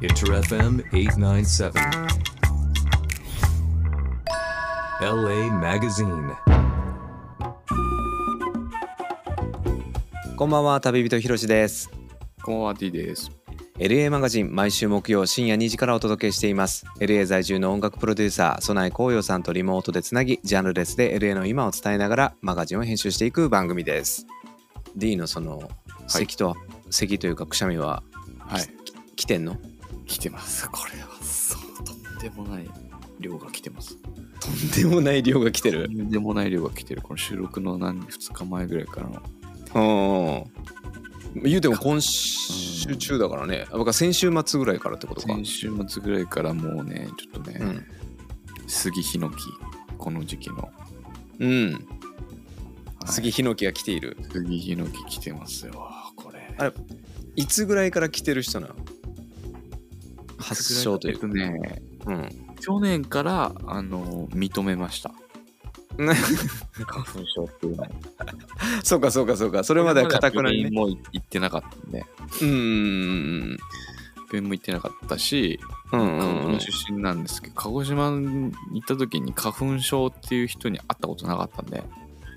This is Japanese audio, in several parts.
Inter FM 897. LA Magazine. こんばんは旅人ひろしですこんばんは T です。LA マガジン毎週木曜深夜2時からお届けしています LA 在住の音楽プロデューサー曽内光陽さんとリモートでつなぎジャンルレスで LA の今を伝えながらマガジンを編集していく番組です D のその咳と、咳というかくしゃみははい。来てんの？来てます。これはそうとんでもない量が来てます。とんでもない量が来てる？とんでもない量が来てる。この収録の何2日前ぐらいからの。うん言うても今週中だからね僕は先週末ぐらいからってことか先週末ぐらいからもうね、ちょっとね、うん杉ヒノキ、この時期の。うんはい杉ヒノキが来ている杉ヒノキ来てますよ。これ。あれいつぐらいから来てる人なの？発症というかえっとね、うん。去年からあの認めました。ね花粉症っていうのを。そうかそうかそうか。それまでは硬くないね。も行ってなかったんで、うん。うん病院も行ってなかったし、うんうん出身なんですけど、鹿児島に行った時に花粉症っていう人に会ったことなかったんで、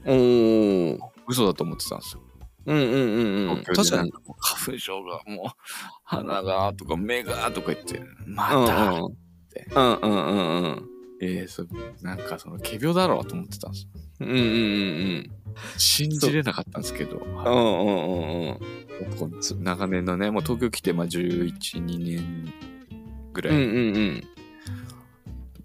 おー。嘘だと思ってたんですよ。うんうんうんうん。確かに。花粉症がもう鼻がとか目がとか言って、まうんた、うん。うんうんうんうん。えーそなんかその仮病だろうと思ってたんですよ。うんうんうん信じれなかったんですけど、う。んうんうんうん。長年のね、もう東京来てまあ11、2年ぐらい、うんうんうん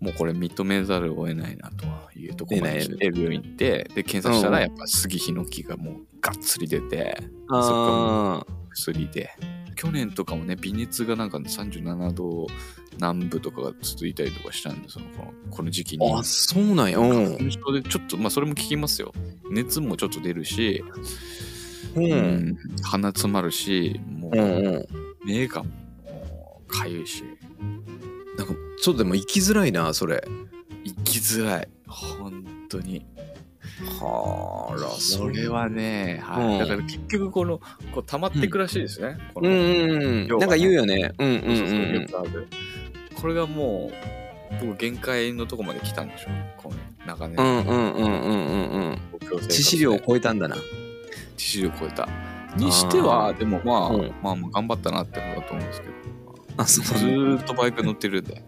もうこれ認めざるを得ないなというところまで来て病院行って、で、検査したうん。らやっぱ杉ヒノキがもうがっつり出て、あー。薬で。去年とかもね、微熱がなんか37度南部とかが続いたりとかしたんで、そのこの時期に。あそうなんや。うん。花粉症でちょっと、まあそれも聞きますよ。熱もちょっと出るし、ううんん鼻詰まるし、もうんううん。目がもうかゆいし、ちょっとでも生きづらいなそれ。生きづらい。本当に。はあらそれはね、はい。うん。だから結局このこう溜まっていくらしいですね。このうんうんうん。なんか言うよね。うんうんそうそうそううんこれがもう僕限界のとこまで来たんでしょこの長年。うんうんうんうんうんうん。致死量を超えたんだな。致死量超えた。にしてはでもまあ、うん。まあまあ頑張ったなってことだと思うんですけど。あそうずーっとバイク乗ってるんで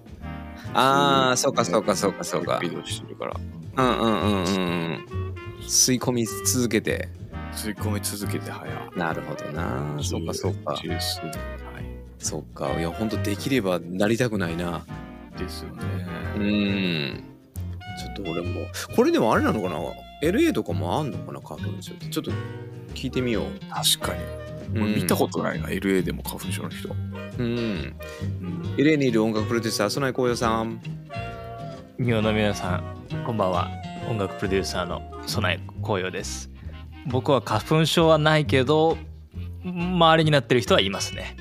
ああそうかそうかそうかそうか。スピードしてるから。うんうんうんうんうん。吸い込み続けて。吸い込み続けて早なるほどな。そうかそうか。はい。そうか。いやほんとできればなりたくないな。ですようね、ん。ちょっと俺も。これでもあれなのかな？LA とかもあんのかな花粉症って。ちょっと聞いてみよう。確かに、うん。見たことないな LA でも花粉症の人、うん。うん。LA にいる音楽プロデューサー曽内光陽さん。日本の皆さん。こん。ばん。は音楽プロデューサーの備え紅葉です僕は花粉症はないけど周りになってる人はいますね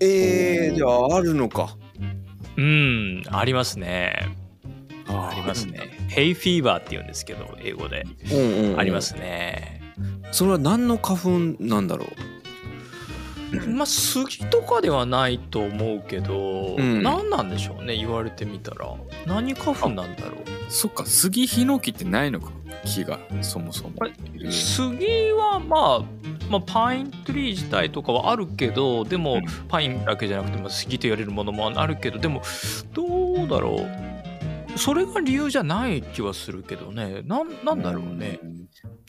えー、じゃああるのかうん。ありますねあありますねヘイフィーバーって言うん。ですけど英語でうん。うん、うん。ありますねそれは何の花粉なん。だろうまあ杉とかではないと思うけど、うん。何なんでしょうね言われてみたら。何花粉なんだろう。そっか杉ヒノキってないのか。木がそもそも。杉はまあ、まあ、パイントリー自体とかはあるけどでも、うん。パインだけじゃなくても杉と言われるものもあるけどでもどうだろう。それが理由じゃない気はするけどね。なんなんだろうね、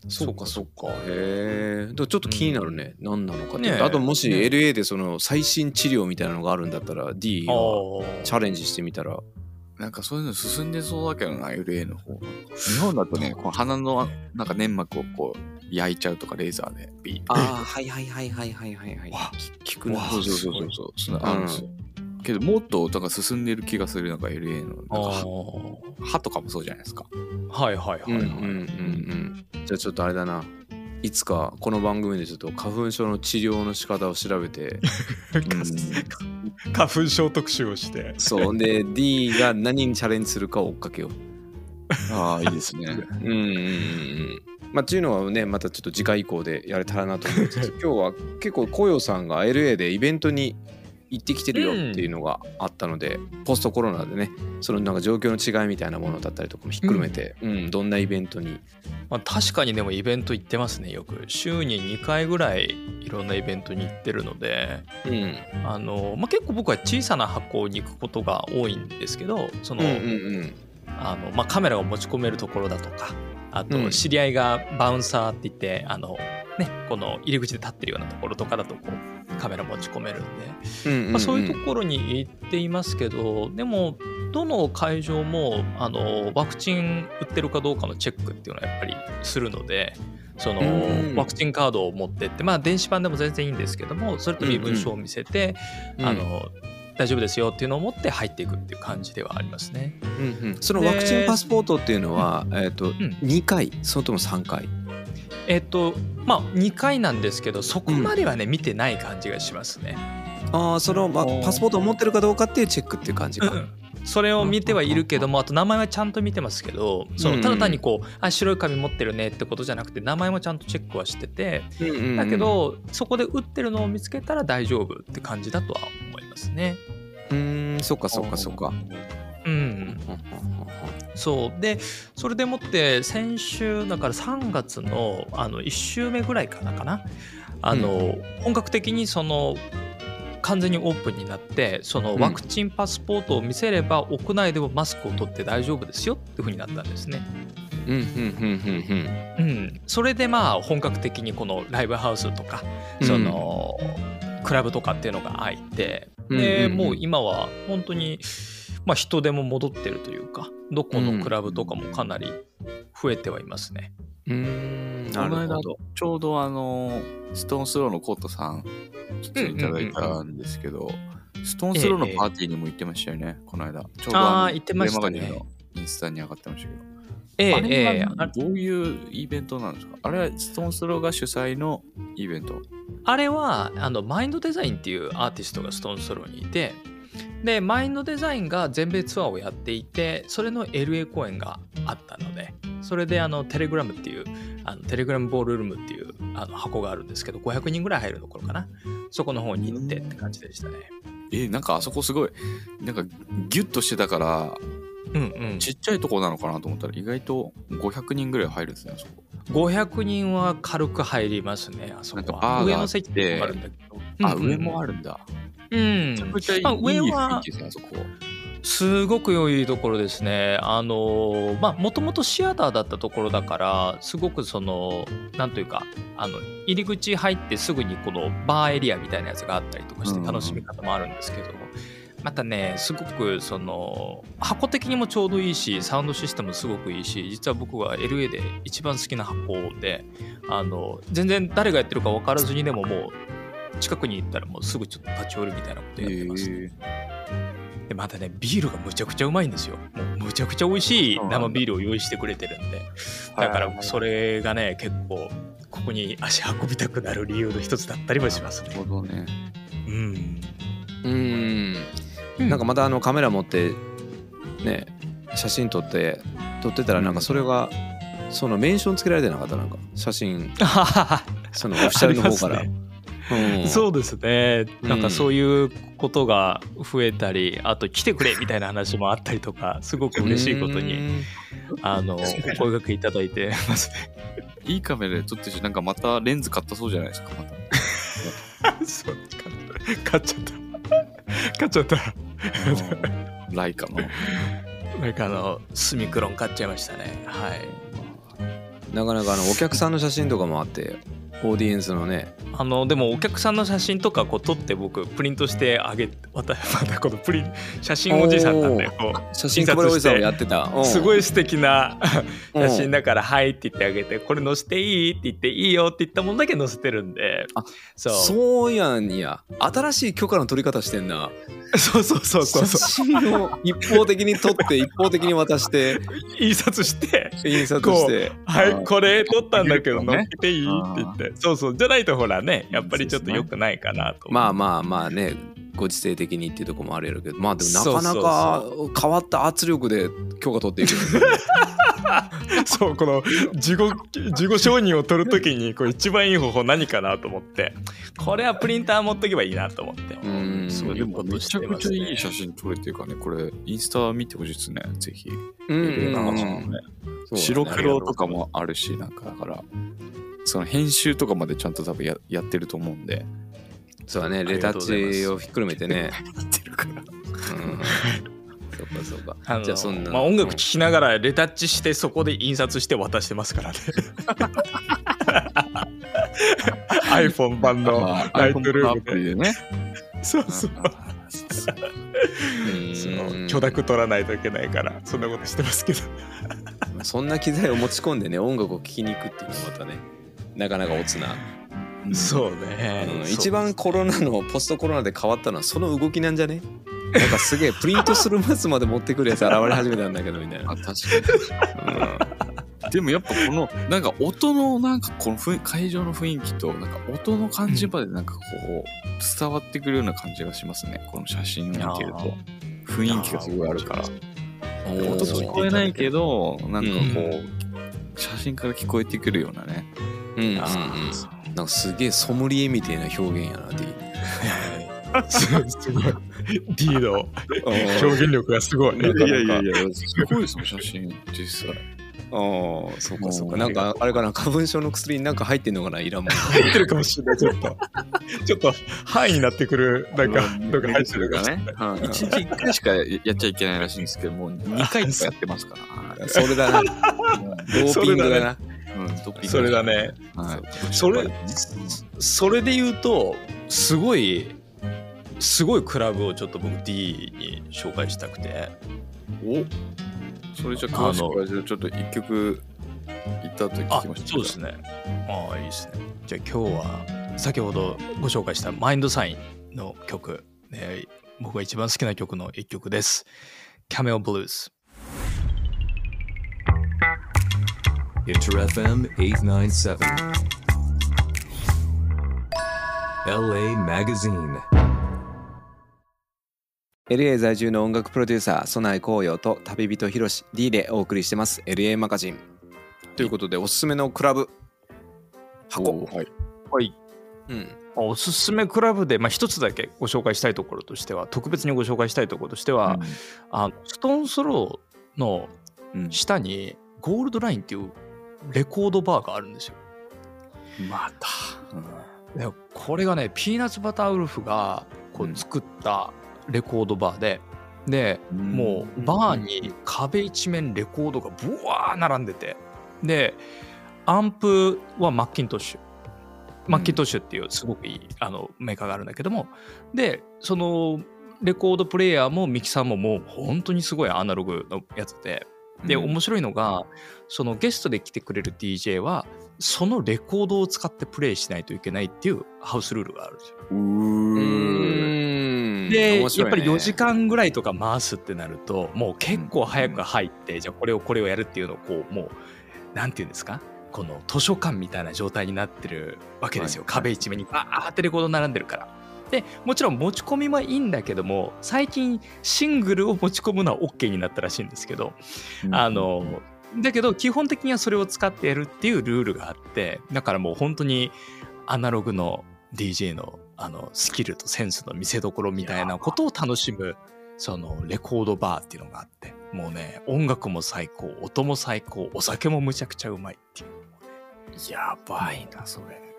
そうかそうかへえ。ちょっと気になるね、何なのかって、ねえ。あともしね LA でその最新治療みたいなのがあるんだったら D あがーチャレンジしてみたら。なんかそういうの進んでそうだけどな LA の方。日本だとねこの鼻のなんか粘膜をこう焼いちゃうとかレーザーでビーああはいはいはいはいはいはいはい。聞くな。そうそうそうそう。そうそのあるんですよ、けどもっとなんか進んでる気がするなんか LA のあなんかー歯とかもそうじゃないですか。はいはいはいはい、うんうんじゃあちょっとあれだな。いつかこの番組でちょっと花粉症の治療の仕方を調べて 花粉症特集をして。そう。で D が何にチャレンジするかを追っかけよう。ああいいですね。うんうんうんうん。まあっていうのはねまたちょっと次回以降でやれたらなと思いつつ 今日は結構コヨさんが LA でイベントに行ってきてるよっていうのがあったので、ポストコロナでねそのなんか状況の違いみたいなものだったりとかもひっくるめて、うん。どんなイベントに。まあ、確かにでもイベント行ってますねよく。週に2回ぐらいいろんなイベントに行ってるので。うん。あの、まあ、結構僕は小さな箱に行くことが多いんですけどその、うんうんあのまあ、カメラを持ち込めるところだとかあうん。と知り合いがバウンサーって言って、あのね、この入り口で立ってるようなところとかだとこうカメラ持ち込めるんで、うんうんうんまあ、そういうところに行っていますけどでもどの会場もあのワクチン打ってるかどうかのチェックっていうのはやっぱりするのでそのうんワクチンカードを持ってってまあ電子版でも全然いいんですけどもそれと身分証を見せて、うん。あの大丈夫ですよっていうのを持って入っていくっていう感じではありますね。うんうん。そのワクチンパスポートっていうのは、えっ、と、ん。2回それとも3回？えっとまあ2回なんですけどそこまではね、見てない感じがしますね。ああその、まあ、パスポートを持ってるかどうかっていうチェックっていう感じか、うんそれを見てはいるけどもあと名前はちゃんと見てますけどそうん。のただ単にこうあ白い紙持ってるねってことじゃなくて名前もちゃんとチェックはしてて。うんうんうん。だけどそこで打ってるのを見つけたら大丈夫って感じだとは思いますね。うーんそっかそっかそっか。うん、そう。でそれでもって先週だから3月のあの1週目ぐらいからかな。あの、本格的にその完全にオープンになってそのうん。ワクチンパスポートを見せれば屋内でもマスクを取って大丈夫ですよっていう風になったんですね。うんうんうんうん。うん、それでまあ本格的にこのライブハウスとかうん。その、クラブとかっていうのが開いてうんで、うんうん。もう今は本当に、まあ、人でも戻ってるというかどこのクラブとかもかなり増えてはいますね。うん。うーん。なこの間るほどちょうどあのストーンスローのコートさん来ていただいたんですけど、ストーンスローのパーティーにも行ってましたよね、この間。ちょうどのあー行ってましたね。上マガジンのインスタに上がってましたけど。ええあれええ。あはどういうイベントなんですか？あれはストーンスローが主催のイベント？あれはあのマインドデザインっていうアーティストがストーンソロにいてでマインドデザインが全米ツアーをやっていてそれの LA 公演があったのでそれであのテレグラムっていうあのテレグラムボールルームっていうあの箱があるんですけど500人ぐらい入るところかな。そこの方に行ってって感じでしたね。えーなんかあそこすごい、なんかギュッとしてたから、うんうん。ちっちゃいとこなのかなと思ったら意外と500人ぐらい入るんですね、あそこ。500人は軽く入りますねあそこは。上の席あるんだけど。あ、うんうん。上もあるんだ。うん。あ上はすごく良いところですね。あのまあもともとシアターだったところだからすごくそのなんというかあの入り口入ってすぐにこのバーエリアみたいなやつがあったりとかしてうん。楽しみ方もあるんですけど、またねすごくその箱的にもちょうどいいしサウンドシステムすごくいいし実は僕は LA で一番好きな箱であの全然誰がやってるか分からずにでももう近くに行ったらもうすぐちょっと立ち寄るみたいなことやってます、ね。でまたねビールがむちゃくちゃうまいんですよ。もうむちゃくちゃ美味しい生ビールを用意してくれてるんで。だからそれがね結構ここに足運びたくなる理由の一つだったりもしますね。なるほどね。うん。うーん。なんかまたあのカメラ持ってね写真撮って撮ってたらなんかそれがそのメンションつけられてなかった？なんか写真。そのオフィシャルの方から、うん。そうですね。なんうんかそういうことが増えたりあと来てくれみたいな話もあったりとかすごく嬉しいことにうん。あのお声掛けいただいてますね。いいカメラで撮ってるし、なんかまたレンズ買ったそうじゃないですか、また。そう買っちゃった。買っちゃったライカの。なんかあのスミクロン買っちゃいましたね。はい。なかなかあのお客さんの写真とかもあってオーディエンスのねあのでもお客さんの写真とかこう撮って僕プリントしてあげまたまたこのプリン写真おじさんなんでこ写真おじさんをやってた。うすごいい素敵な写真だから「はい」って言ってあげて「これ載せていい?」って言って「いいよ」って言ったもんだけ載せてるんで。あそう。そうやんや。新しい許可の取り方してんな。そうそうそうそう写そう。真を一方的に撮って 一方的に渡して。印刷して。印刷して。はい、これ撮ったんだけど、ね。載っけていいって言って。そうそう。じゃないとほらね、やっぱりちょっと良くないかなと。まあまあまあねご時世的にっていうところもあるやろうけどまあでもなかなか変わった圧力で許可取っていく そうこの自己自己承認を取るときにこう一番いい方法何かなと思って。これはプリンター持っとけばいいなと思って。うん。そういうことめちゃくちゃしてますねいい写真撮れてるからね、これ、インスタ見てほしいですね、ぜひ。うん。うん白黒とかもあるし、なんかだから、その編集とかまでちゃんと多分ややってると思うんで。そうだねレタッチをひっくるめてね。やってるから。うん。そうかそうか。あのじゃあそんな。まあ、音楽聴きながらレタッチしてそこで印刷して渡してますからね。iPhone 版のまあライトルームで。ね。そうそう。うん。そう。許諾取らないといけないからそんなことしてますけど。そんな機材を持ち込んでね音楽を聴きに行くっていうのもまたねなかなかおつな、そうね、うん。一番コロナのポストコロナで変わったのはその動きなんじゃね？なんかすげえプリントするマスまで持ってくるやつ現れ始めたんだけどみたいな。あ、確かに。でもやっぱこのなんか音のなんかこの会場の雰囲気となんか音の感じまでなんかこう伝わってくるような感じがしますね。この写真を見てると。雰囲気がすごいあるから。お音聞こえないけどなんかこうう写真から聞こえてくるようなねうんうんうん。あなんかすげえソムリエみたいな表現やな D す すごい。D の表現力がすごい。いやいやいやいやすごいですよ写真。実際ああそうかそうか。なんかあれかな花粉症の薬になんか入ってんのかないらんもん。入ってるかもしれないちょっと。ちょっと範囲になってくるなんかどっか入ってるかね、はい、1日1回しかやっちゃいけないらしいんですけどもう2回とかやってますから。それだな。ドーピングだなうんドッピングそれだね。はい。それそれで言うとすごいすごいクラブをちょっと僕 D に紹介したくて。お。それじゃあ詳しくちょっと一曲行った後に聞あきましょうそうですね。ああいいですね。じゃあ今日は先ほどご紹介したマインドサインの曲、ね、僕が一番好きな曲の一曲です。キャメオブルース Inter FM 897. LA Magazine. LA 在住の音楽プロデューサーソナイ紅葉と旅人ひろし D でお送りしてます。LA マガジン。ということでおすすめのクラブ箱。はい。はい。うん。おすすめクラブで、まあ、一つだけご紹介したいところとしては特別にご紹介したいところとしては、あのストーンスローのうん。下にゴールドラインっていうレコードバーがあるんですよ。また、でこれがねピーナッツバターウルフがこうん。う作ったレコードバーで、でうん。もうバーに壁一面レコードがブワー並んでてでアンプはマッキントッシュ。マッキントッシュっていうすごくいいあのメーカーがあるんだけどもでそのレコードプレイヤーもミキサーももう本当にすごいアナログのやつでで、うん。面白いのがそのゲストで来てくれる DJ はそのレコードを使ってプレイしないといけないっていうハウスルールがあるんですよ。うん。で、ね。やっぱり4時間ぐらいとか回すってなるともう結構早く入って、じゃあこれをこれをやるっていうのをこうもうなんていうんですか？この図書館みたいな状態になってるわけですよ、はい。壁一面にバーってレコード並んでるから。でもちろん持ち込みはいいんだけども最近シングルを持ち込むのは OK になったらしいんですけど、あのだけど基本的にはそれを使ってやるっていうルールがあってだからもう本当にアナログの DJ のあのスキルとセンスの見せ所みたいなことを楽しむそのレコードバーっていうのがあってもうね音楽も最高音も最高お酒もむちゃくちゃうまいっていう。やばいなそれ。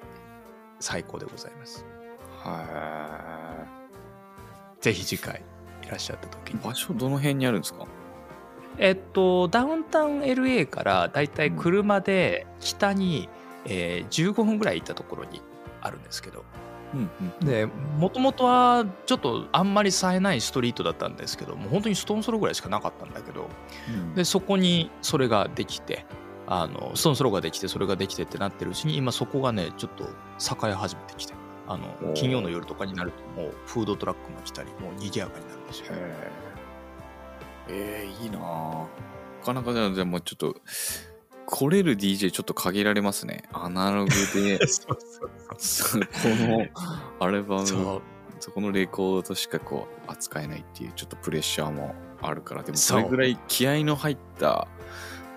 最高でございますはぜひ次回いらっしゃった時いに。場所どの辺にあるんですか？えっとダウンタウン LA からだいたい車で北に、えー15分ぐらい行ったところにあるんですけど。うんうんでもともとはちょっとあんまり冴えないストリートだったんですけどもう本当にストーンソロぐらいしかなかったんだけど。でそこにそれができてあのストーンソロができてそれができてってなってるうちに今そこがねちょっと栄え始めてきてあおのー金曜の夜とかになるともうフードトラックも来たりもう賑やかになるんですよ。へえー、いいなあなかなかでもちょっと来れる DJ ちょっと限られますねアナログで このアルバムそこのレコードしかこう扱えないっていうちょっとプレッシャーもあるからでもそれぐらい気合の入った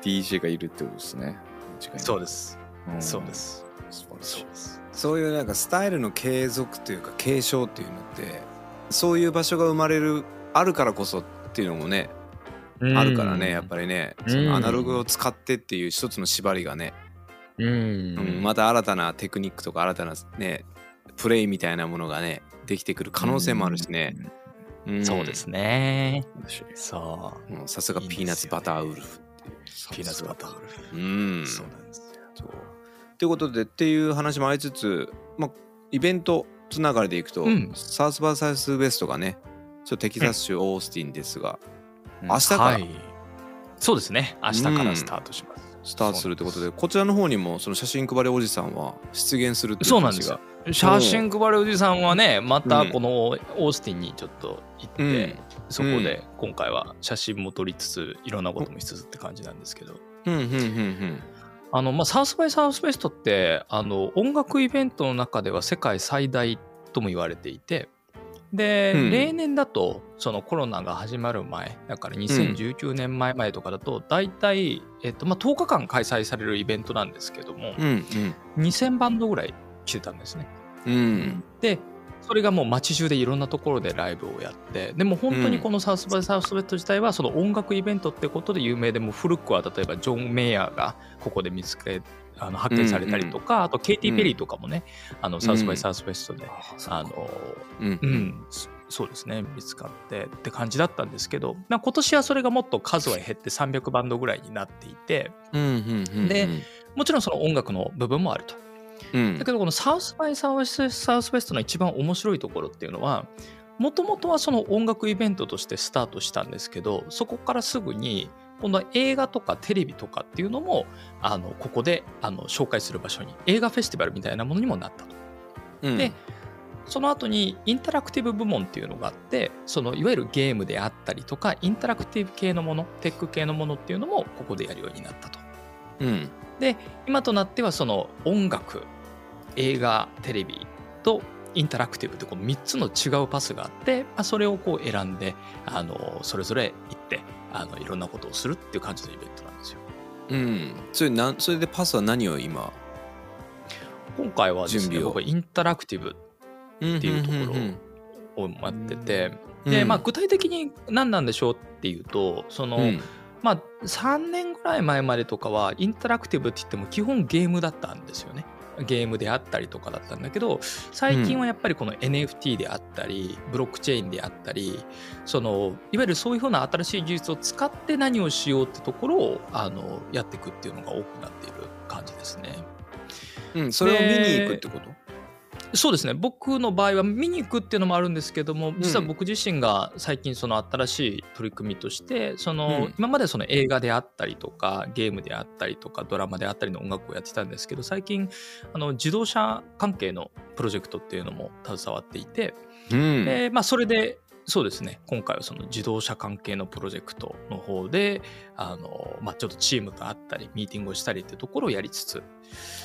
DJ がいるってことですね。そうです。うんそうで。す。素晴らしいそうです。そういうなんかスタイルの継続というか継承っていうのってそういう場所が生まれるあるからこそっていうのもね、あるからねやっぱりねそのアナログを使ってっていう一つの縛りがね、り。うん。うんまた新たなテクニックとか新たなねプレイみたいなものがねできてくる可能性もあるしね、ん。そうですね。そもうさすがピーナッツバターウルフう。ピーナッツバターウルフ。うん。そうなんですよ。ということでっていう話もありつつ、まあ、イベントつながりでいくと、うん。サウスバーサウスウエストがねちょテキサス州オースティンですが、うん。明日から。はい。そうですね。明日からスタートします。スタートするということでこちらの方にもその写真配りおじさんは出現するっていうそうなんです話がよ。写真配るおじさんはね、またこのオースティンにちょっと行って、うん。そこで今回は写真も撮りつつ、いろんなこともしつつって感じなんですけど。うん。うん。うんあの、まあ、サウスバイサウスフェストって、あの、音楽イベントの中では世界最大とも言われていて、で、うん。例年だと、そのコロナが始まる前、だから2019年前々とかだと、大体、えっと、まあ、10日間開催されるイベントなんですけども、うんうん。2000バンドぐらい来てたんですね。うんうん。で、それがもう街中でいろんなところでライブをやって、でも本当にこのサウスバイサウスウェット自体はその音楽イベントってことで有名で、もう古くは例えばジョン・メイヤーがここで見つけ、あの発見されたりとか、あとケイティ・ペリーとかもね、あのサウスバイサウスウェストで、あの、うんうん、そそうですね、見つかってって感じだったんですけど、まあ今年はそれがもっと数は減って300バンドぐらいになっていて、うんうんうんでもちろんその音楽の部分もあると。うんだけどこのサウスバイサウスサウスウェストの一番面白いところっていうのはもともとはその音楽イベントとしてスタートしたんですけどそこからすぐに今度は映画とかテレビとかっていうのもあのここであの紹介する場所に映画フェスティバルみたいなものにもなったと。うんでその後にインタラクティブ部門っていうのがあってそのいわゆるゲームであったりとかインタラクティブ系のものテック系のものっていうのもここでやるようになったと。うんで今となってはその音楽映画テレビとインタラクティブってこの3つの違うパスがあって、まあ、それをこう選んであのそれぞれ行ってあのいろんなことをするっていう感じのイベントなんですよ。うん。それなんそれでパスは何を今？今回はですね準備を？僕はインタラクティブっていうところをやってて、でうん。まあ、具体的に何なんでしょうっていうとその、うん。まあ、3年ぐらい前までとかはインタラクティブって言っても基本ゲームだったんですよね。ゲームであったりとかだったんだけど最近はやっぱりこの NFT であったりブロックチェーンであったりそのいわゆるそういうふうな新しい技術を使って何をしようってところをあのやっていくっていうのが多くなっている感じですね。うんそれを見に行くってこと？そうですね。僕の場合は見に行くっていうのもあるんですけども実は僕自身が最近その新しい取り組みとしてその、うん。今までその映画であったりとかゲームであったりとかドラマであったりの音楽をやってたんですけど最近あの自動車関係のプロジェクトっていうのも携わっていて、うん。でまあ、それでそうですね。今回はその自動車関係のプロジェクトの方であの、まあ、ちょっとチームがあったりミーティングをしたりっていうところをやりつつ。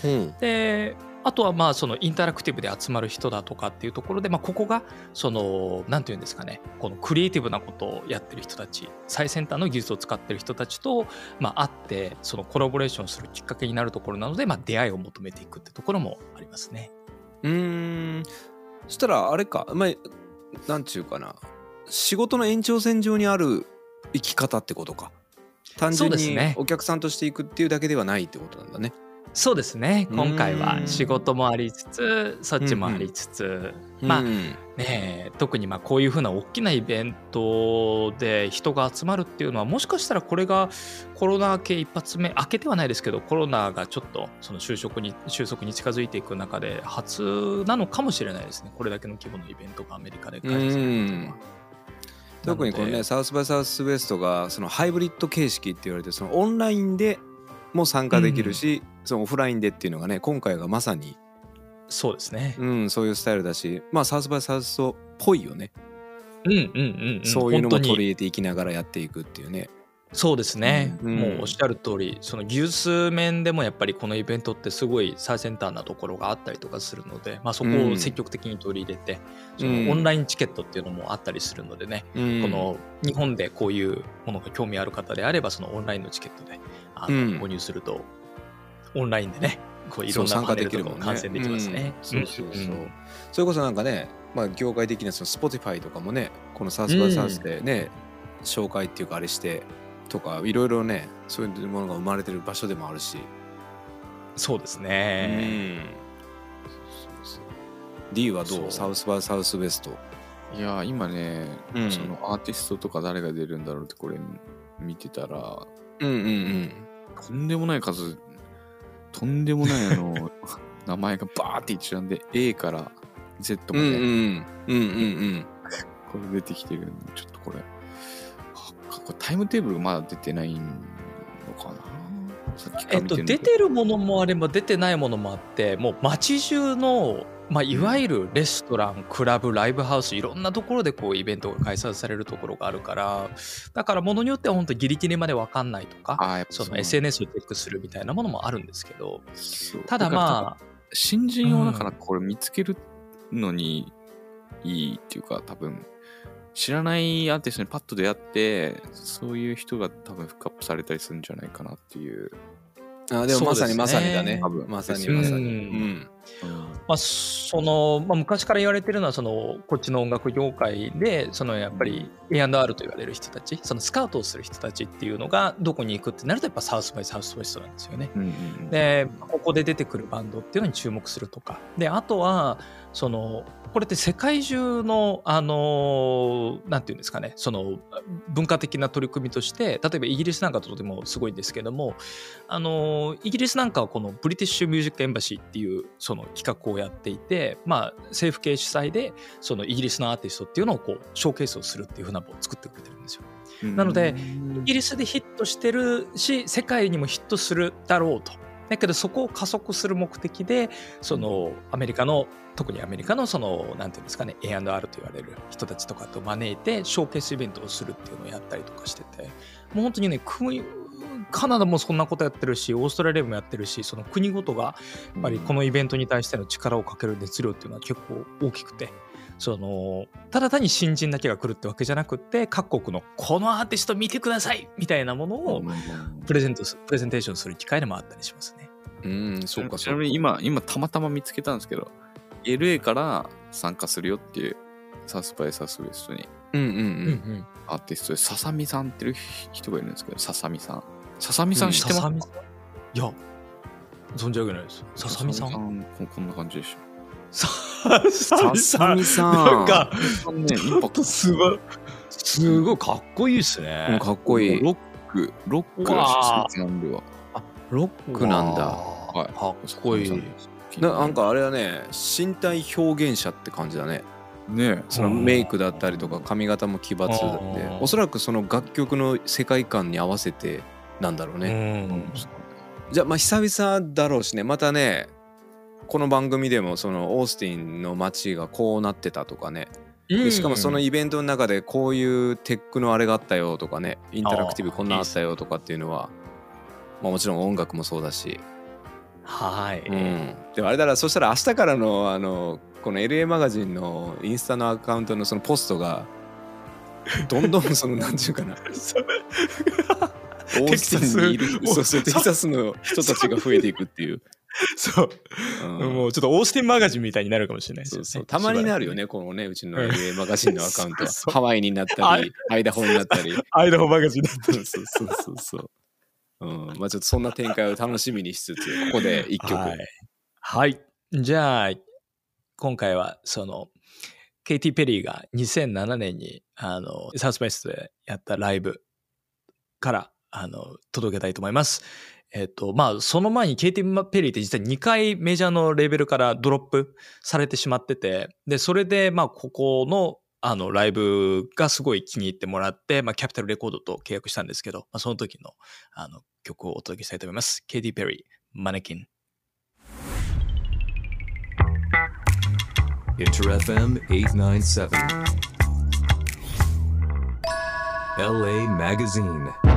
うん。であとはまあそのインタラクティブで集まる人だとかっていうところで、まあ、ここがその何て言うんですかねこのクリエイティブなことをやってる人たち最先端の技術を使ってる人たちと、まあ、会ってそのコラボレーションするきっかけになるところなので、まあ、出会いを求めていくってところもありますね。うーん。そしたらあれか。まあなんちゅうかな。仕事の延長線上にある生き方ってことか。単純にお客さんとしていくっていうだけではないってことなんだねそうですね。今回うはん仕事もありつつそっちもありつつ、まあうん。ねえ特にまあこういうふうな大きなイベントで人が集まるっていうのはもしかしたらこれがコロナ明け一発目明けてはないですけどコロナがちょっとその収束に収束に近づいていく中で初なのかもしれないですね。これだけの規模のイベントがアメリカで開催されるっていうのは。特にこのねサウスバイサウスウエストがそのハイブリッド形式って言われてそのオンラインでも参加できるし、そのオフラインでっていうのがね今回がまさに、そうですね。うん、そういうスタイルだしまあサウスバイサウスっぽいよね、うんうんうん、うん、そういうのも取り入れていきながらやっていくっていうね。そうですね、うんもうおっしゃる通りその技術面でもやっぱりこのイベントってすごい最先端なところがあったりとかするので、まあ、そこを積極的に取り入れて、そうん。のオンラインチケットっていうのもあったりするのでね、うん。この日本でこういうものが興味ある方であればそのオンラインのチケットであのうん。購入すると。オンラインでねこういろんそう参加なパネルできるも観戦できますね。うん。そうそうそう、ん。それこそなんかね、まあ、業界的なその Spotify とかもねこのサウスバイサウスでね、紹介っていうかあれしてとかいろいろねそういうものが生まれてる場所でもあるし、そうですうね。んそうそう D はどそう。うサウスバイサウスウェスト。いやー今ね、うん。そのアーティストとか誰が出るんだろうってこれ見てたらうんうんうんとんでもない数とんでもないあの 名前がバーって一覧で A から Z まで、うんうんうんうんうんこれ出てきてるんでちょっとこれ。あこれタイムテーブルまだ出てないのかな？えっと、出てるものもあれば出てないものもあってもう街中の、まあ、いわゆるレストランクラブライブハウスいろんなところでこうイベントが開催されるところがあるからだからものによっては本当ギリギリまで分かんないとかその SNS をチェックするみたいなものもあるんですけどただまあ新人をだからこれ見つけるのにいいっていうか多分知らないアーティストにパッと出会ってそういう人が多分フックアップされたりするんじゃないかなっていう、あでもまさにまさにだね。多分まさにまさに。うん。うんまあ、その、まあ、昔から言われてるのはそのこっちの音楽業界でそのやっぱり A&R と言われる人たちそのスカウトをする人たちっていうのがどこに行くってなるとやっぱサウスバイサウスウェストなんですよね。でここで出てくるバンドっていうのに注目するとかであとはそのこれって世界中のあのなんていうんですかねその文化的な取り組みとして例えばイギリスなんかとてもすごいんですけどもあのイギリスなんかはこのブリティッシュ・ミュージック・エンバシーっていうその企画をやっていて、まあ、政府系主催でそのイギリスのアーティストっていうのをこうショーケースをするっていうふうなのを作ってくれてるんですよ。なのでイギリスでヒットしてるし世界にもヒットするだろうと。だけどそこを加速する目的でそのアメリカの特にアメリカのそのなんていうんですかね A&R と言われる人たちとかと招いてショーケースイベントをするっていうのをやったりとかしててもう本当にね国カナダもそんなことやってるしオーストラリアもやってるしその国ごとがやっぱりこのイベントに対しての力をかける熱量っていうのは結構大きくてそのただ単に新人だけが来るってわけじゃなくって各国のこのアーティスト見てくださいみたいなものをプレゼントすプレゼンテーションする機会でもあったりしますね。うんそうかちなみに今今たまたま見つけたんですけど LA から参加するよっていうサウスバイサウスウェストに。うんうんううん。んアーティストでささみさんっていう人がいるんですけどささみさん。ささみさん知ってますささみさん？いや存じ上げないです。ささみさんここんな感じでしょさささみさん。なんかねインパクト。すごいすごいかっこいいですね。うんかっこいい。ロックロック。らしいですなんでは。ロックなんだ。はい。かっこいい。ななんかあれだね。身体表現者って感じだね。ね。そのメイクだったりとか髪型も奇抜でうん。おそらくその楽曲の世界観に合わせてなんだろううね、ん。じゃあまあ久々だろうしね。またねこの番組でもそのオースティンの街がこうなってたとかね。でしかもそのイベントの中でこういうテックのあれがあったよとかねインタラクティブこんなんあったよとかっていうのはまあもちろん音楽もそうだし、はい。うん、でもあれだなそしたら明日からのあのこの LA マガジンのインスタのアカウントのそのポストが どんどんそのなんていうかな。オースティンにいるそうそうテキサスの人たちが増えていくっていう、そう。うんもうちょっとオースティンマガジンみたいになるかもしれないですよね。そうそうたまになるよねこのねうちのうん LA マガジンのアカウントは そうハワイになったりアイダホになったりアイダホマガジンだったそうそうそうそうそう。うん、まあちょっとそんな展開を楽しみにしつつ、ここで一曲。はい。はい。じゃあ、今回はその、ケイティ・ペリーが2007年にあのサウスバイでやったライブからあの届けたいと思います。えっ、と、まあ、その前にケイティ・ペリーって実は2回メジャーのレーベルからドロップされてしまってて、で、それで、まあ、ここのあのライブがすごい気に入ってもらって、まあ、キャピタルレコードと契約したんですけど、まあ、その時のあの曲をお届けしたいと思います。ケイティ・ペリー、マネキン。Inter FM 897. LA Magazine.